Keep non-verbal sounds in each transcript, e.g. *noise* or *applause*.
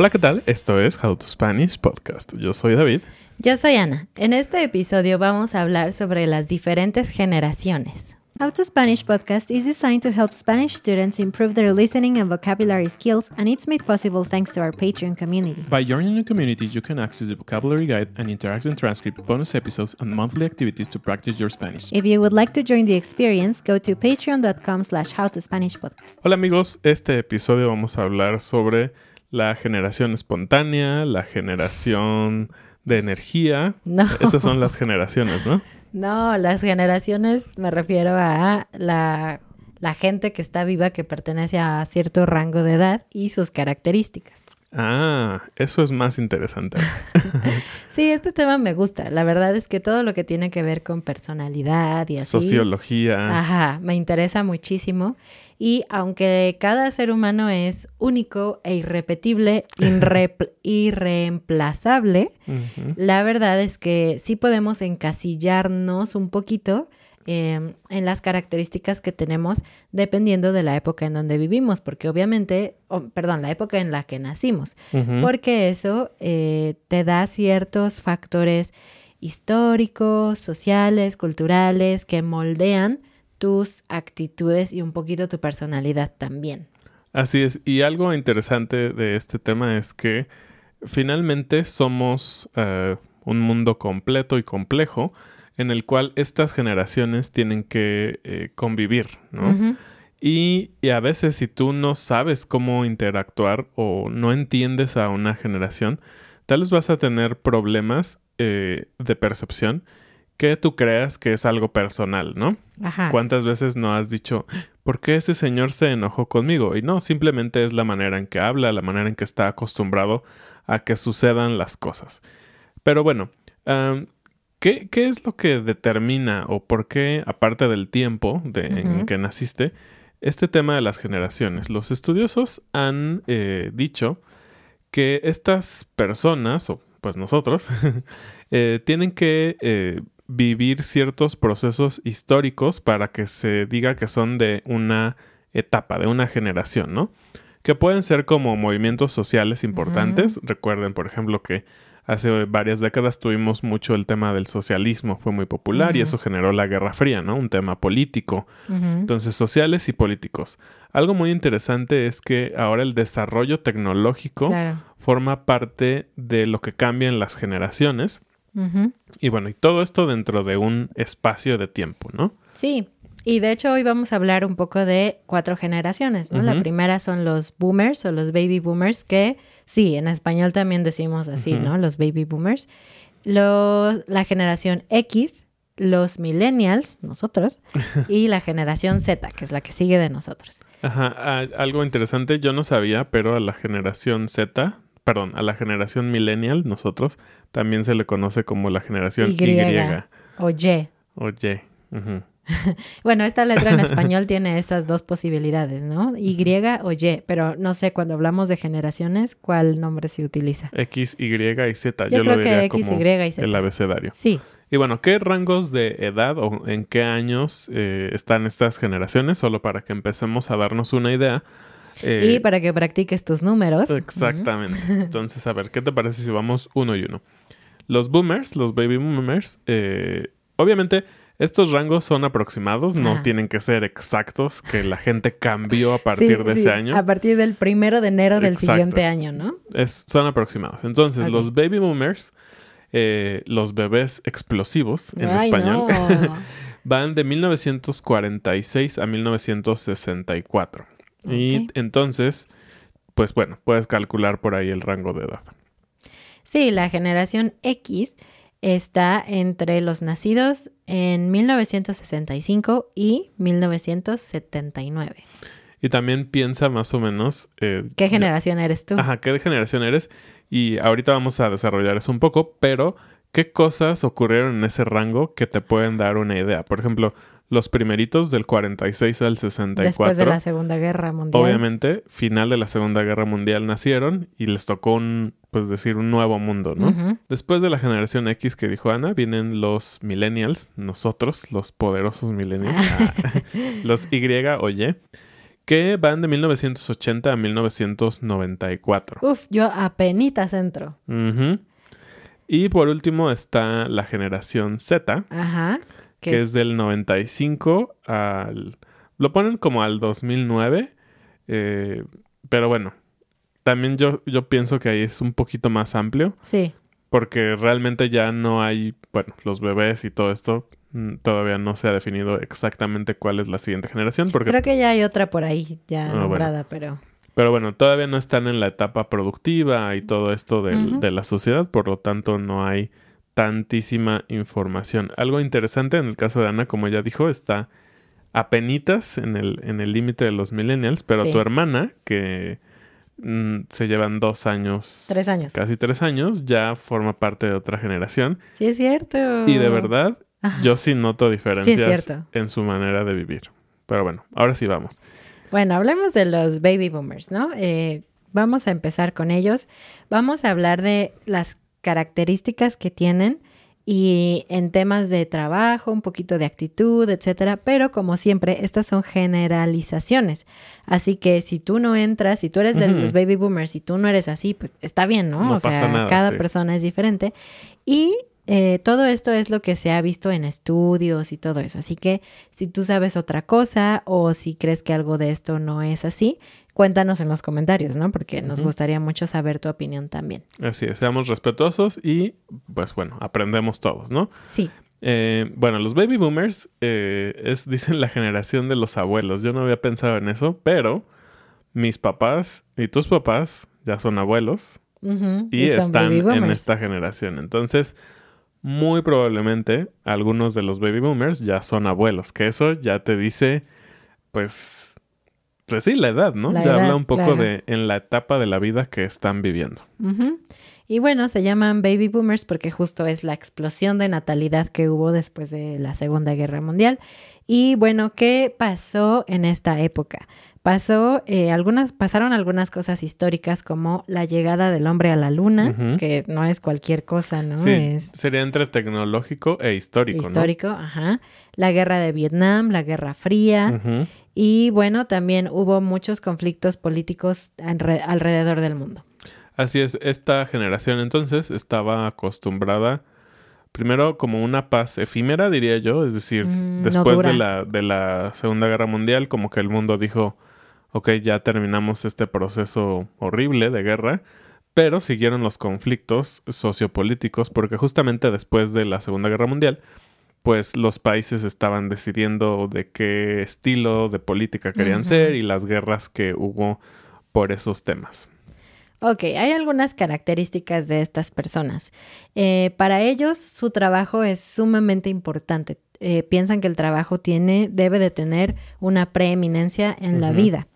Hola, ¿qué tal? Esto es How to Spanish Podcast. Yo soy David. Yo soy Ana. En este episodio vamos a hablar sobre las diferentes generaciones. How to Spanish podcast is designed to help Spanish students improve their listening and vocabulary skills, and it's made possible thanks to our Patreon community. By joining the community, you can access the vocabulary guide and interactive transcript, bonus episodes, and monthly activities to practice your Spanish. If you would like to join the experience, go to patreon.com slash howtospanishpodcast. Hola amigos, este episodio vamos a hablar sobre la generación espontánea, la generación de energía. No. Esas son las generaciones, ¿no? *laughs* No, las generaciones me refiero a la, la gente que está viva que pertenece a cierto rango de edad y sus características. Ah, eso es más interesante. *laughs* Sí, este tema me gusta. La verdad es que todo lo que tiene que ver con personalidad y así. Sociología. Ajá, me interesa muchísimo. Y aunque cada ser humano es único e irrepetible, *laughs* irreemplazable, la verdad es que sí podemos encasillarnos un poquito eh, en las características que tenemos dependiendo de la época en donde vivimos, porque obviamente, perdón, la época en la que nacimos, porque eso eh, te da ciertos factores históricos, sociales, culturales, que moldean tus actitudes y un poquito tu personalidad también. Así es. Y algo interesante de este tema es que finalmente somos eh, un mundo completo y complejo en el cual estas generaciones tienen que eh, convivir, ¿no? Y, y a veces si tú no sabes cómo interactuar o no entiendes a una generación, tal vez vas a tener problemas eh, de percepción que tú creas que es algo personal, ¿no? Ajá. ¿Cuántas veces no has dicho, ¿por qué ese señor se enojó conmigo? Y no, simplemente es la manera en que habla, la manera en que está acostumbrado a que sucedan las cosas. Pero bueno, ¿qué, qué es lo que determina o por qué, aparte del tiempo de, en Ujú. que naciste, este tema de las generaciones? Los estudiosos han eh, dicho que estas personas, o pues nosotros, *laughs* eh, tienen que eh, vivir ciertos procesos históricos para que se diga que son de una etapa, de una generación, ¿no? Que pueden ser como movimientos sociales importantes. Recuerden, por ejemplo, que hace varias décadas tuvimos mucho el tema del socialismo, fue muy popular y eso generó la Guerra Fría, ¿no? Un tema político. Entonces, sociales y políticos. Algo muy interesante es que ahora el desarrollo tecnológico Claro. forma parte de lo que cambian las generaciones. Y bueno, y todo esto dentro de un espacio de tiempo, ¿no? Sí, y de hecho hoy vamos a hablar un poco de cuatro generaciones, ¿no? La primera son los boomers o los baby boomers, que sí, en español también decimos así. ¿no? Los baby boomers. Los, la generación X, los millennials, nosotros, *laughs* y la generación Z, que es la que sigue de nosotros. Ajá, a- algo interesante, yo no sabía, pero a la generación Z, perdón, a la generación millennial, nosotros, también se le conoce como la generación Y. Y. O Y. o Y. Ujú. *laughs* Bueno, esta letra en *laughs* español tiene esas dos posibilidades, ¿no? Y o Y, pero no sé, cuando hablamos de generaciones, ¿cuál nombre se utiliza? X, Y y Z. Yo Yo, creo lo que diría X, como Y y Z. el abecedario. Sí, Y bueno, ¿qué rangos de edad o en qué años eh, están estas generaciones? Solo para que empecemos a darnos una idea. Eh, y para que practiques tus números. Exactamente. *laughs* Entonces, a ver, ¿qué te parece si vamos uno y uno? Los boomers, los baby boomers, eh, obviamente estos rangos son aproximados, no Ajá. tienen que ser exactos, que la gente cambió a partir Sí, de sí, ese año. A partir del primero de enero del Exacto. siguiente año, ¿no? Es- son aproximados. Entonces, los baby boomers, eh, los bebés explosivos en Ay, español, no. *laughs* van de 1946 a 1964. Y Ok. entonces, pues bueno, puedes calcular por ahí el rango de edad. Sí, la generación X está entre los nacidos en 1965 y 1979. Y también piensa más o menos... eh, ¿Qué ya- generación eres tú? Ajá, ¿qué generación eres? Y ahorita vamos a desarrollar eso un poco, pero ¿qué cosas ocurrieron en ese rango que te pueden dar una idea? Por ejemplo, los primeritos del 46 al 64. Después de la Segunda Guerra Mundial. Obviamente, final de la Segunda Guerra Mundial nacieron y les tocó un, pues decir, un nuevo mundo, ¿no? Después de la generación X que dijo Ana, vienen los millennials, nosotros, los poderosos millennials, *laughs* *laughs* los Y o Y, que van de 1980 a 1994. Uf, yo apenitas entro. Y por último está la generación Z, Ajá. Que es del 95 al... Lo ponen como al 2009, eh, pero bueno, también yo, yo pienso que ahí es un poquito más amplio, Sí. porque realmente ya no hay, bueno, los bebés y todo esto, mm, todavía no se ha definido exactamente cuál es la siguiente generación, porque... Creo que ya hay otra por ahí ya Ah, bueno. nombrada, pero... Pero bueno, todavía no están en la etapa productiva y todo esto Ujú. de la sociedad, por lo tanto no hay tantísima información. Algo interesante en el caso de Ana, como ella dijo, está apenitas en el en el límite de los millennials, pero Sí. tu hermana, que mm, se llevan dos años, Tres años. casi tres años, ya forma parte de otra generación. Sí, es cierto. Y de verdad, Ajá. yo sí noto diferencias en su manera de vivir. Pero bueno, ahora sí vamos. Bueno, hablemos de los baby boomers, ¿no? Eh, vamos a empezar con ellos. Vamos a hablar de las características que tienen y en temas de trabajo, un poquito de actitud, etcétera. Pero como siempre, estas son generalizaciones. Así que si tú no entras, si tú eres de los baby boomers y tú no eres así, pues está bien, ¿no? No o sea, pasa nada, cada sí. persona es diferente. Y eh, todo esto es lo que se ha visto en estudios y todo eso. Así que si tú sabes otra cosa o si crees que algo de esto no es así, cuéntanos en los comentarios, ¿no? Porque nos gustaría mucho saber tu opinión también. Así es, seamos respetuosos y pues bueno, aprendemos todos, ¿no? Sí, Eh, bueno, los baby boomers es, *laughs* dicen la generación de los abuelos. Yo no había pensado en eso, pero mis papás y tus papás ya son abuelos y, son están en esta generación. Entonces, muy probablemente algunos de los baby boomers ya son abuelos, que eso ya te dice, pues, pues sí, la edad, ¿no? La ya edad, habla un poco claro. de en la etapa de la vida que están viviendo. Y bueno, se llaman baby boomers porque justo es la explosión de natalidad que hubo después de la Segunda Guerra Mundial. Y bueno, ¿qué pasó en esta época? Pasó, eh, algunas, pasaron algunas cosas históricas como la llegada del hombre a la luna, que no es cualquier cosa, ¿no? Sí, Es sería entre tecnológico e histórico, histórico, ajá. La guerra de Vietnam, la Guerra Fría. Y bueno, también hubo muchos conflictos políticos alre- alrededor del mundo. Así es, esta generación entonces estaba acostumbrada primero como una paz efímera, diría yo, es decir, Mm, después de la, de la Segunda Guerra Mundial, como que el mundo dijo, ok, ya terminamos este proceso horrible de guerra, pero siguieron los conflictos sociopolíticos, porque justamente después de la Segunda Guerra Mundial, pues los países estaban decidiendo de qué estilo de política querían ser y las guerras que hubo por esos temas. Ok, hay algunas características de estas personas. Eh, para ellos, su trabajo es sumamente importante. Eh, piensan que el trabajo tiene, debe de tener una preeminencia en la vida.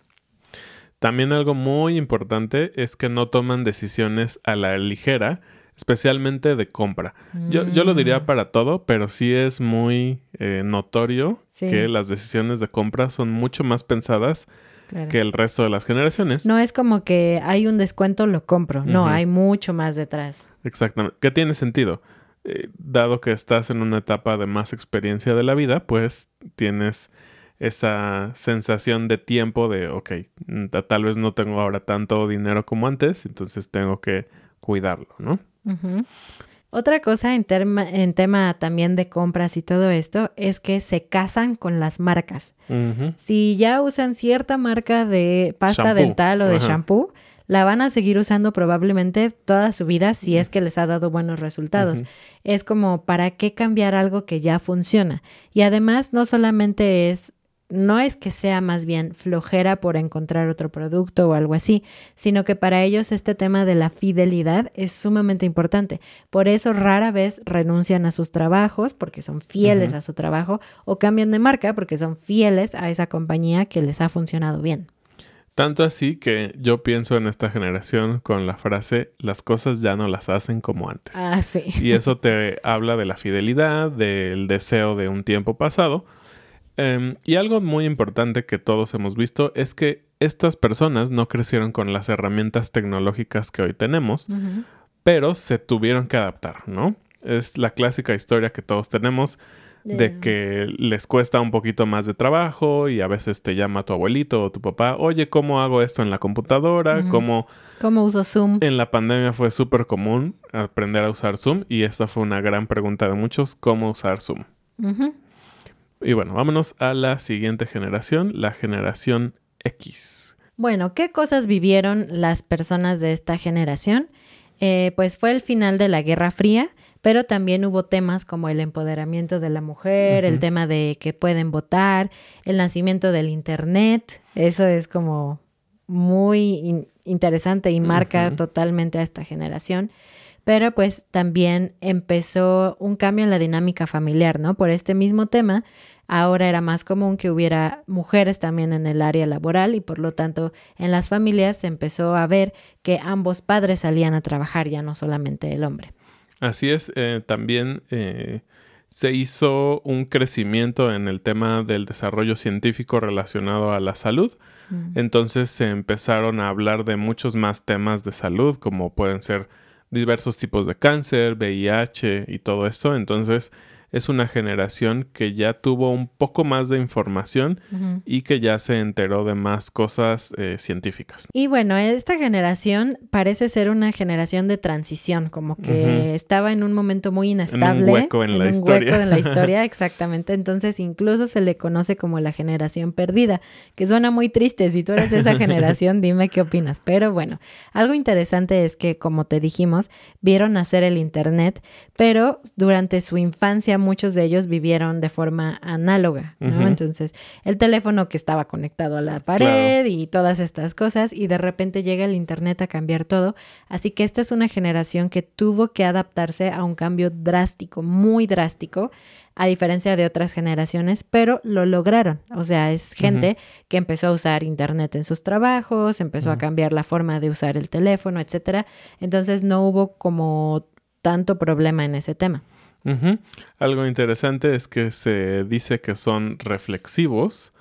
También algo muy importante es que no toman decisiones a la ligera, especialmente de compra. Yo, yo lo diría Mm, para todo, pero sí es muy eh, notorio Sí. que las decisiones de compra son mucho más pensadas claro. que el resto de las generaciones. No es como que hay un descuento, lo compro. No, hay mucho más detrás. Exactamente. Que tiene sentido. Eh, dado que estás en una etapa de más experiencia de la vida, pues tienes esa sensación de tiempo de, ok, mm, ta- tal vez no tengo ahora tanto dinero como antes, entonces tengo que cuidarlo, ¿no? Otra cosa en, terma- en tema también de compras y todo esto es que se casan con las marcas. Si ya usan cierta marca de pasta Shampoo. dental o de Ajá. shampoo, la van a seguir usando probablemente toda su vida si es que les ha dado buenos resultados. Es como, ¿para qué cambiar algo que ya funciona? Y además, no solamente es, no es que sea más bien flojera por encontrar otro producto o algo así, sino que para ellos este tema de la fidelidad es sumamente importante. Por eso rara vez renuncian a sus trabajos porque son fieles a su trabajo o cambian de marca porque son fieles a esa compañía que les ha funcionado bien. Tanto así que yo pienso en esta generación con la frase, las cosas ya no las hacen como antes. Ah, sí. Y eso te habla de la fidelidad, del deseo de un tiempo pasado. Em, y algo muy importante que todos hemos visto es que estas personas no crecieron con las herramientas tecnológicas que hoy tenemos, pero se tuvieron que adaptar, ¿no? Es la clásica historia que todos tenemos de que les cuesta un poquito más de trabajo y a veces te llama tu abuelito o tu papá, oye, ¿cómo hago esto en la computadora? ¿Cómo, ¿Cómo uso Zoom? En la pandemia fue súper común aprender a usar Zoom y esta fue una gran pregunta de muchos, ¿cómo usar Zoom? Y bueno, vámonos a la siguiente generación, la generación X. Bueno, ¿qué cosas vivieron las personas de esta generación? Eh, pues fue el final de la Guerra Fría pero también hubo temas como el empoderamiento de la mujer, el tema de que pueden votar, el nacimiento del Internet, eso es como muy interesante y marca totalmente a esta generación. Pero pues también empezó un cambio en la dinámica familiar, ¿no? Por este mismo tema, ahora era más común que hubiera mujeres también en el área laboral y por lo tanto en las familias se empezó a ver que ambos padres salían a trabajar, ya no solamente el hombre. Así es, eh, también eh, se hizo un crecimiento en el tema del desarrollo científico relacionado a la salud. Mm. Entonces se empezaron a hablar de muchos más temas de salud, como pueden ser diversos tipos de cáncer, VIH y todo esto. Entonces es una generación que ya tuvo un poco más de información y que ya se enteró de más cosas eh, científicas. Y bueno, esta generación parece ser una generación de transición, como que estaba en un momento muy inestable. En un hueco en, la un historia. Hueco en la historia, *laughs* exactamente. Entonces incluso se le conoce como la generación perdida, que suena muy triste. Si tú eres de esa *laughs* generación, dime qué opinas. Pero bueno, algo interesante es que, como te dijimos, vieron nacer el Internet, pero durante su infancia muchos de ellos vivieron de forma análoga, ¿no? Entonces, el teléfono que estaba conectado a la pared y todas estas cosas, y de repente llega el Internet a cambiar todo. Así que esta es una generación que tuvo que adaptarse a un cambio drástico, muy drástico, a diferencia de otras generaciones, pero lo lograron. O sea, es gente que empezó a usar Internet en sus trabajos, empezó a cambiar la forma de usar el teléfono, etcétera. Entonces, no hubo como tanto problema en ese tema. Algo interesante es que se dice que son reflexivos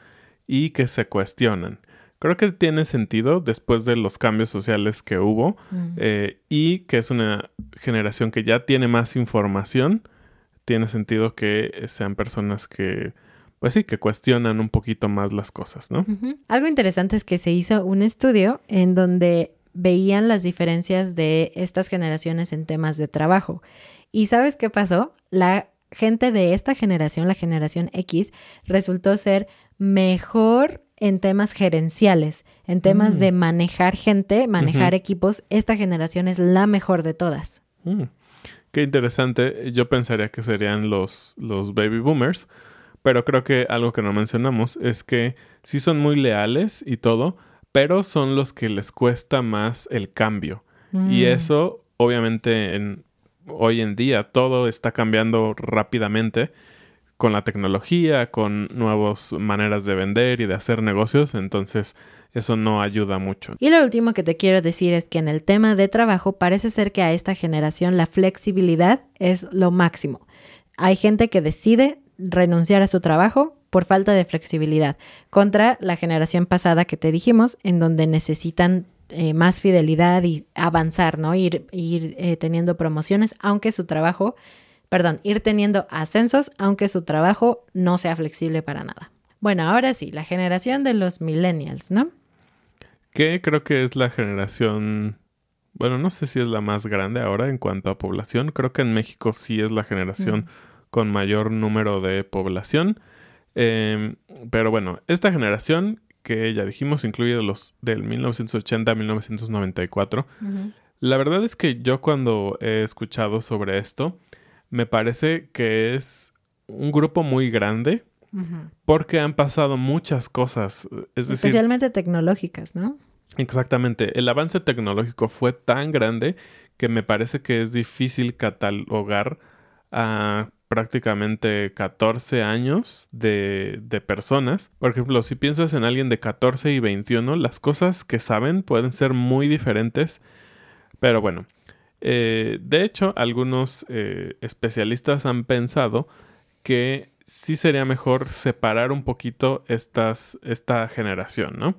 y que se cuestionan. Creo que tiene sentido después de los cambios sociales que hubo mm. eh, y que es una generación que ya tiene más información. Tiene sentido que sean personas que, pues sí, que cuestionan un poquito más las cosas, ¿no? Algo interesante es que se hizo un estudio en donde veían las diferencias de estas generaciones en temas de trabajo. ¿Y sabes qué pasó? La gente de esta generación, la generación X, resultó ser mejor en temas gerenciales, en temas de mm. manejar gente, manejar equipos. Esta generación es la mejor de todas. Mm. Qué interesante. Yo pensaría que serían los, los baby boomers, pero creo que algo que no mencionamos es que sí son muy leales y todo, pero son los que les cuesta más el cambio. Y mm. eso, obviamente, en, hoy en día todo está cambiando rápidamente con la tecnología, con nuevas maneras de vender y de hacer negocios, entonces eso no ayuda mucho. Y lo último que te quiero decir es que en el tema de trabajo parece ser que a esta generación la flexibilidad es lo máximo. Hay gente que decide renunciar a su trabajo por falta de flexibilidad, contra la generación pasada que te dijimos, en donde necesitan eh, más fidelidad y avanzar, ¿no? Ir, ir eh, teniendo promociones, aunque su trabajo, perdón, ir teniendo ascensos, aunque su trabajo no sea flexible para nada. Bueno, ahora sí, la generación de los millennials, ¿no? Que creo que es la generación, bueno, no sé si es la más grande ahora en cuanto a población, creo que en México sí es la generación mm. con mayor número de población. Em, pero bueno, esta generación que ya dijimos, incluye los del 1980 a 1994. La verdad es que yo cuando he escuchado sobre esto, me parece que es un grupo muy grande porque han pasado muchas cosas. Es Especialmente tecnológicas, ¿no? Exactamente. El avance tecnológico fue tan grande que me parece que es difícil catalogar a prácticamente 14 años de, de, personas. Por ejemplo, si piensas en alguien de 14 y 21, las cosas que saben pueden ser muy diferentes. Pero bueno, eh, de hecho, algunos eh, especialistas han pensado que sí sería mejor separar un poquito esta generación, ¿no?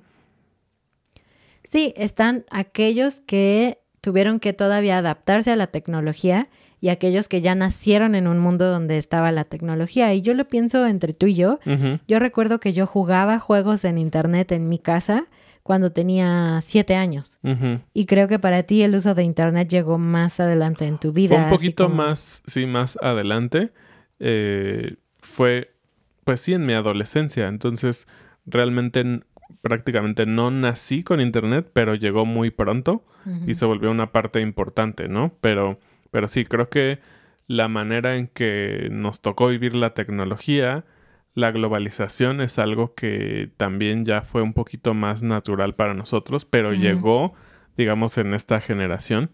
Sí, están aquellos que tuvieron que todavía adaptarse a la tecnología y aquellos que ya nacieron en un mundo donde estaba la tecnología. Y yo lo pienso entre tú y yo. Yo recuerdo que yo jugaba juegos en internet en mi casa cuando tenía siete años. Y creo que para ti el uso de internet llegó más adelante en tu vida. Fue un poquito como- más, sí, más adelante. Eh, fue, pues sí, en mi adolescencia. Entonces, realmente prácticamente no nací con internet, pero llegó muy pronto y se volvió una parte importante, ¿no? Pero, pero sí, creo que la manera en que nos tocó vivir la tecnología, la globalización es algo que también ya fue un poquito más natural para nosotros, pero llegó, digamos, en esta generación.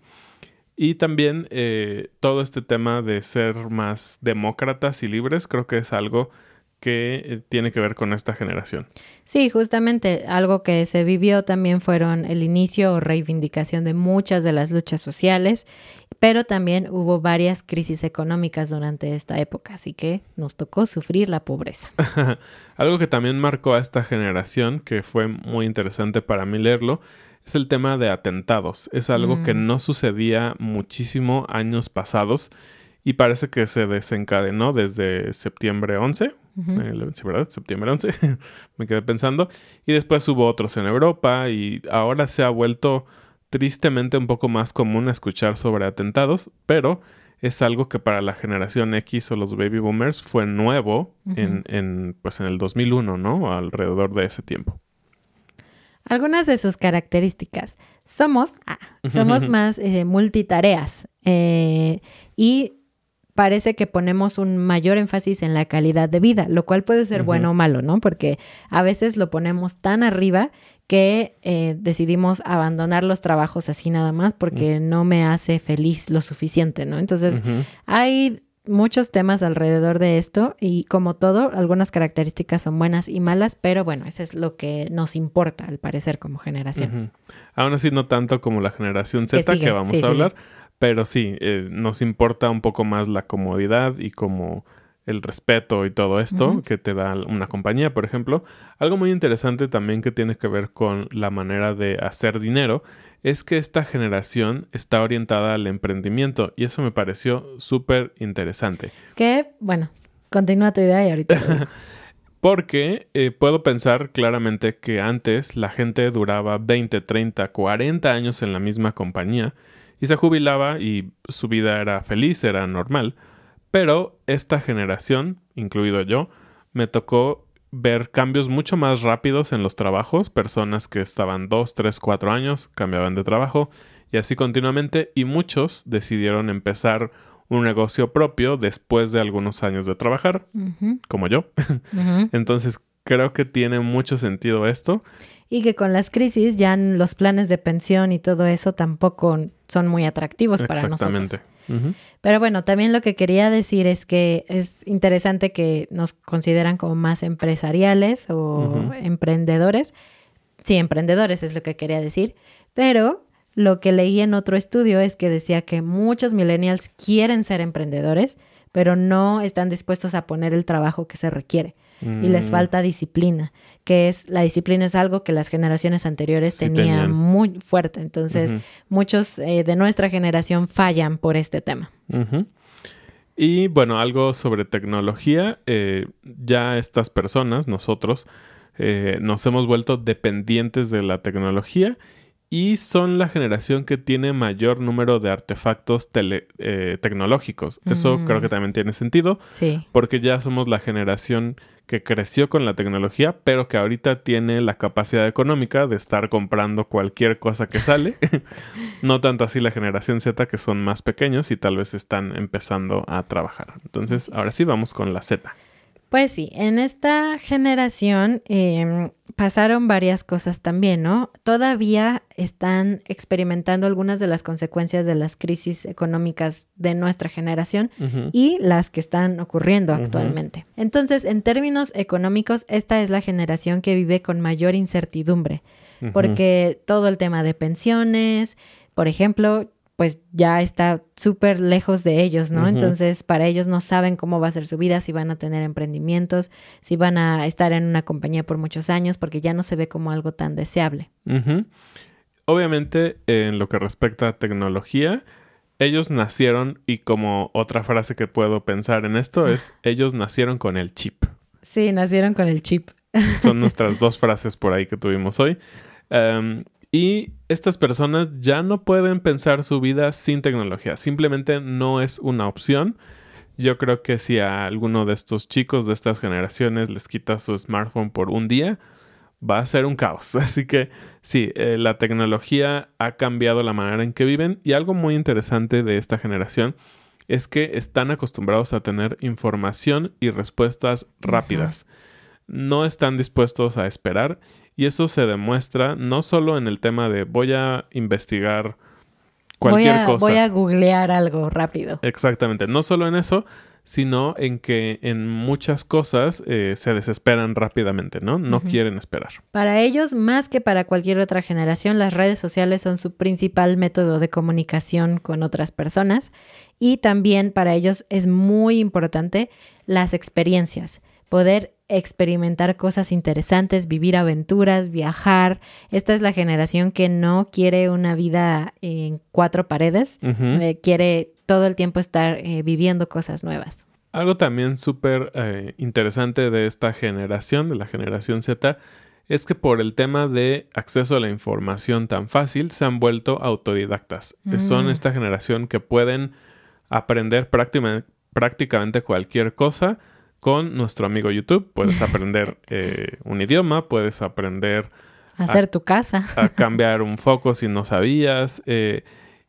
Y también eh, todo este tema de ser más demócratas y libres, creo que es algo que eh, tiene que ver con esta generación. Sí, justamente algo que se vivió también fueron el inicio o reivindicación de muchas de las luchas sociales, pero también hubo varias crisis económicas durante esta época, así que nos tocó sufrir la pobreza. *laughs* Algo que también marcó a esta generación, que fue muy interesante para mí leerlo, es el tema de atentados. Es algo que Mm. no sucedía muchísimo años pasados y parece que se desencadenó desde septiembre 11. Ujú. eh, sí, ¿verdad? Septiembre 11. *laughs* Me quedé pensando. Y después hubo otros en Europa y ahora se ha vuelto tristemente un poco más común escuchar sobre atentados, pero es algo que para la generación X o los baby boomers fue nuevo en, en, pues en el 2001, ¿no? Alrededor de ese tiempo. Algunas de sus características. Somos, ah, somos *laughs* más eh, multitareas eh, y parece que ponemos un mayor énfasis en la calidad de vida, lo cual puede ser bueno o malo, ¿no? Porque a veces lo ponemos tan arriba que eh, decidimos abandonar los trabajos así nada más porque no me hace feliz lo suficiente, ¿no? Entonces, hay muchos temas alrededor de esto y como todo, algunas características son buenas y malas, pero bueno, eso es lo que nos importa al parecer como generación. Ujú. Aún así, no tanto como la generación Z que, vamos sí, a sí, hablar, pero sí, eh, nos importa un poco más la comodidad y como el respeto y todo esto que te da una compañía, por ejemplo. Algo muy interesante también que tiene que ver con la manera de hacer dinero es que esta generación está orientada al emprendimiento y eso me pareció súper interesante. Que, bueno, continúa tu idea y ahorita. *laughs* Porque eh, puedo pensar claramente que antes la gente duraba 20, 30, 40 años en la misma compañía y se jubilaba y su vida era feliz, era normal. Pero esta generación, incluido yo, me tocó ver cambios mucho más rápidos en los trabajos, personas que estaban 2, 3, 4 años, cambiaban de trabajo y así continuamente y muchos decidieron empezar un negocio propio después de algunos años de trabajar, como yo. *laughs* Entonces creo que tiene mucho sentido esto. Y que con las crisis ya los planes de pensión y todo eso tampoco son muy atractivos para Exactamente. nosotros. Ujú. Pero bueno, también lo que quería decir es que es interesante que nos consideran como más empresariales o emprendedores. Sí, emprendedores es lo que quería decir. Pero lo que leí en otro estudio es que decía que muchos millennials quieren ser emprendedores, pero no están dispuestos a poner el trabajo que se requiere. Y les Mm, falta disciplina, que es la disciplina es algo que las generaciones anteriores Sí tenían, tenían. muy fuerte. Entonces, muchos eh, de nuestra generación fallan por este tema. Y bueno, algo sobre tecnología. eh, ya estas personas, nosotros, eh, nos hemos vuelto dependientes de la tecnología y son la generación que tiene mayor número de artefactos tele- eh, tecnológicos. Eso Mm. creo que también tiene sentido Sí. porque ya somos la generación que creció con la tecnología, pero que ahorita tiene la capacidad económica de estar comprando cualquier cosa que sale. *laughs* no tanto así la generación Z, que son más pequeños y tal vez están empezando a trabajar. Entonces, ahora sí vamos con la Z. Pues sí, en esta generación eh, pasaron varias cosas también, ¿no? Todavía están experimentando algunas de las consecuencias de las crisis económicas de nuestra generación y las que están ocurriendo actualmente. Entonces, en términos económicos, esta es la generación que vive con mayor incertidumbre, porque todo el tema de pensiones, por ejemplo, pues ya está súper lejos de ellos, ¿no? Entonces, para ellos no saben cómo va a ser su vida, si van a tener emprendimientos, si van a estar en una compañía por muchos años, porque ya no se ve como algo tan deseable. Obviamente, en lo que respecta a tecnología, ellos nacieron, y como otra frase que puedo pensar en esto es, *laughs* ellos nacieron con el chip. Sí, nacieron con el chip. Son *laughs* nuestras dos frases por ahí que tuvimos hoy. Em, y estas personas ya no pueden pensar su vida sin tecnología. Simplemente no es una opción. Yo creo que si a alguno de estos chicos de estas generaciones les quita su smartphone por un día, va a ser un caos. *laughs* Así que sí, eh, la tecnología ha cambiado la manera en que viven y algo muy interesante de esta generación es que están acostumbrados a tener información y respuestas rápidas. No están dispuestos a esperar y eso se demuestra no solo en el tema de voy a investigar cualquier voy a, cosa. Voy a googlear algo rápido. Exactamente, no solo en eso, sino en que en muchas cosas eh, se desesperan rápidamente, ¿no? No quieren esperar. Para ellos, más que para cualquier otra generación, las redes sociales son su principal método de comunicación con otras personas y también para ellos es muy importante las experiencias, poder experimentar cosas interesantes, vivir aventuras, viajar. Esta es la generación que no quiere una vida en cuatro paredes, eh, quiere todo el tiempo estar eh, viviendo cosas nuevas. Algo también súper eh, interesante de esta generación, de la generación Z, es que por el tema de acceso a la información tan fácil, se han vuelto autodidactas. Mm. Son esta generación que pueden aprender práctima- prácticamente cualquier cosa con nuestro amigo YouTube. Puedes *laughs* aprender eh, un idioma, puedes aprender Hacer tu casa. a *laughs* cambiar un foco si no sabías. eh,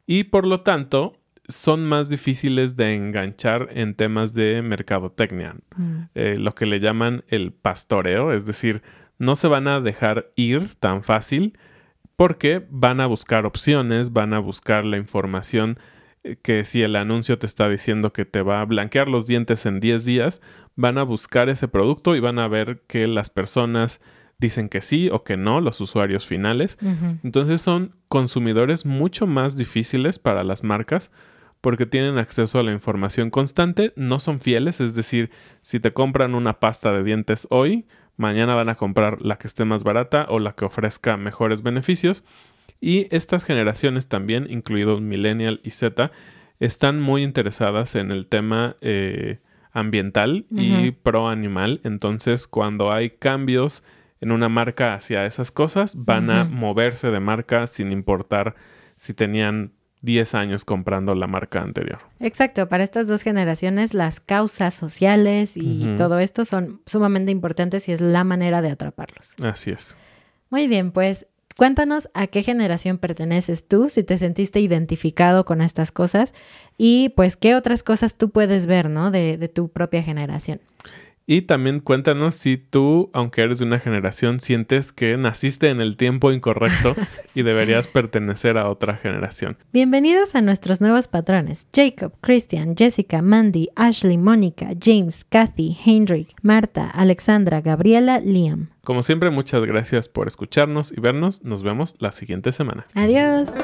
y por lo tanto, son más difíciles de enganchar en temas de mercadotecnia. Mm. eh, lo que le llaman el pastoreo, es decir, no se van a dejar ir tan fácil porque van a buscar opciones, van a buscar la información que si el anuncio te está diciendo que te va a blanquear los dientes en 10 días, van a buscar ese producto y van a ver que las personas dicen que sí o que no, los usuarios finales. Entonces son consumidores mucho más difíciles para las marcas porque tienen acceso a la información constante, no son fieles, es decir, si te compran una pasta de dientes hoy, mañana van a comprar la que esté más barata o la que ofrezca mejores beneficios. Y estas generaciones también, incluidos Millennial y Z, están muy interesadas en el tema eh, ambiental y pro animal. Entonces, cuando hay cambios en una marca hacia esas cosas, van a moverse de marca sin importar si tenían 10 años comprando la marca anterior. Exacto, para estas dos generaciones las causas sociales y todo esto son sumamente importantes y es la manera de atraparlos. Así es. Muy bien, pues cuéntanos a qué generación perteneces tú, si te sentiste identificado con estas cosas y pues qué otras cosas tú puedes ver, ¿no? De, de tu propia generación. Y también cuéntanos si tú, aunque eres de una generación, sientes que naciste en el tiempo incorrecto *laughs* y deberías pertenecer a otra generación. Bienvenidos a nuestros nuevos patrones: Jacob, Christian, Jessica, Mandy, Ashley, Mónica, James, Kathy, Heinrich, Marta, Alexandra, Gabriela, Liam. Como siempre, muchas gracias por escucharnos y vernos. Nos vemos la siguiente semana. Adiós.